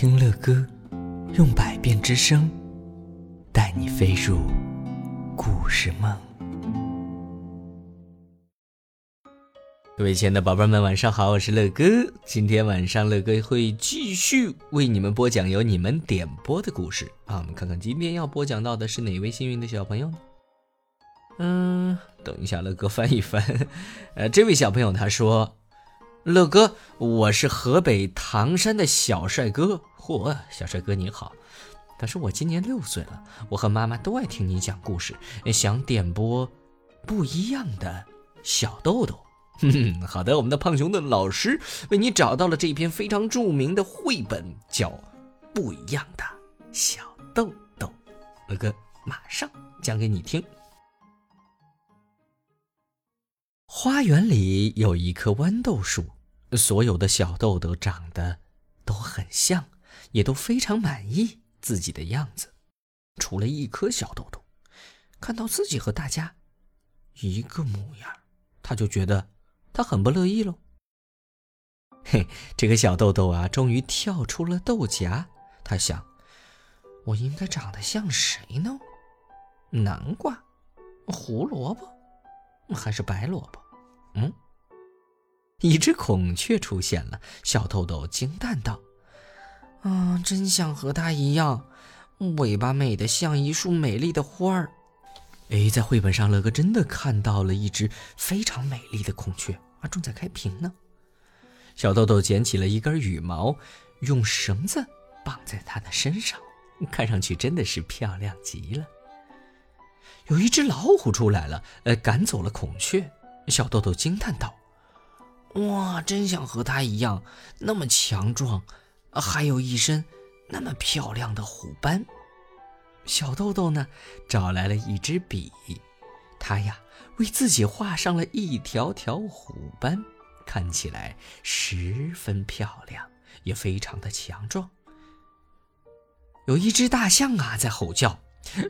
听乐歌，用百变之声带你飞入故事梦。各位亲爱的宝贝们，晚上好，我是乐哥。今天晚上乐哥会继续为你们播讲由你们点播的故事啊。我们看看今天要播讲到的是哪位幸运的小朋友？嗯，等一下，乐哥翻一翻。呃，这位小朋友他说。乐哥，我是河北唐山的小帅哥。嚯，小帅哥你好！他说我今年六岁了，我和妈妈都爱听你讲故事，想点播不一样的小豆豆。哼哼，好的，我们的胖熊的老师为你找到了这篇非常著名的绘本，叫《不一样的小豆豆》。乐哥马上讲给你听。花园里有一棵豌豆树，所有的小豆豆长得都很像，也都非常满意自己的样子。除了一颗小豆豆，看到自己和大家一个模样，他就觉得他很不乐意喽。嘿，这个小豆豆啊，终于跳出了豆荚。他想：我应该长得像谁呢？南瓜、胡萝卜，还是白萝卜？嗯，一只孔雀出现了，小豆豆惊叹道：“啊，真想和它一样，尾巴美得像一束美丽的花儿。”哎，在绘本上，乐哥真的看到了一只非常美丽的孔雀啊，正在开屏呢。小豆豆捡起了一根羽毛，用绳子绑在它的身上，看上去真的是漂亮极了。有一只老虎出来了，呃，赶走了孔雀。小豆豆惊叹道：“哇，真想和他一样，那么强壮，还有一身那么漂亮的虎斑。”小豆豆呢，找来了一支笔，他呀，为自己画上了一条条虎斑，看起来十分漂亮，也非常的强壮。有一只大象啊，在吼叫，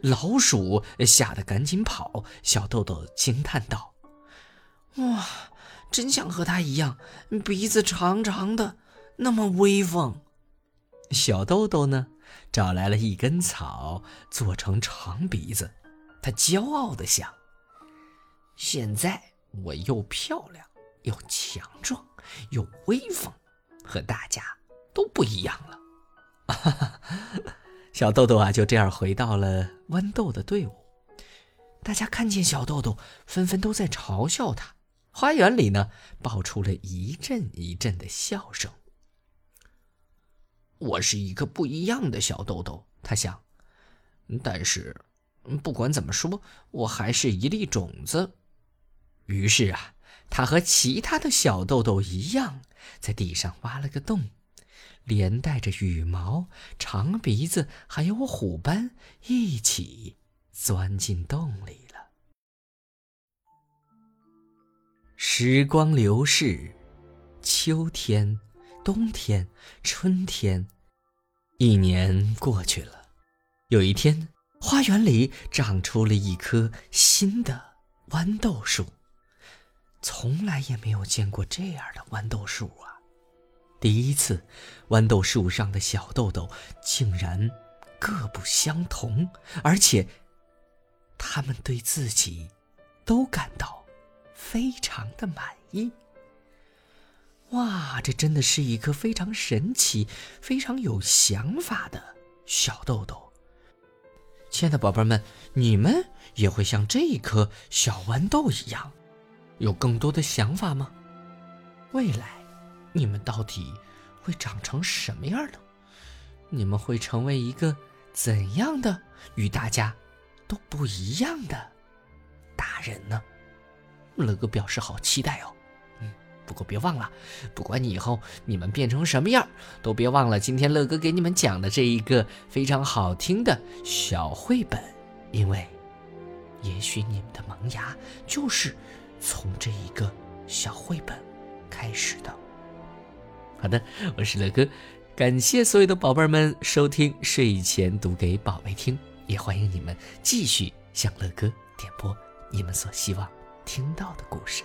老鼠吓得赶紧跑。小豆豆惊叹道。哇，真想和他一样，鼻子长长的，那么威风。小豆豆呢，找来了一根草，做成长鼻子。他骄傲地想：现在我又漂亮，又强壮，又威风，和大家都不一样了。哈哈，小豆豆啊，就这样回到了豌豆的队伍。大家看见小豆豆，纷纷都在嘲笑他。花园里呢，爆出了一阵一阵的笑声。我是一个不一样的小豆豆，他想。但是，不管怎么说，我还是一粒种子。于是啊，他和其他的小豆豆一样，在地上挖了个洞，连带着羽毛、长鼻子还有虎斑一起钻进洞里。时光流逝，秋天、冬天、春天，一年过去了。有一天，花园里长出了一棵新的豌豆树，从来也没有见过这样的豌豆树啊！第一次，豌豆树上的小豆豆竟然各不相同，而且，他们对自己都感到。非常的满意。哇，这真的是一颗非常神奇、非常有想法的小豆豆。亲爱的宝贝们，你们也会像这一颗小豌豆一样，有更多的想法吗？未来，你们到底会长成什么样呢？你们会成为一个怎样的与大家都不一样的大人呢？乐哥表示好期待哦，嗯，不过别忘了，不管你以后你们变成什么样，都别忘了今天乐哥给你们讲的这一个非常好听的小绘本，因为也许你们的萌芽就是从这一个小绘本开始的。好的，我是乐哥，感谢所有的宝贝们收听睡前读给宝贝听，也欢迎你们继续向乐哥点播你们所希望。听到的故事。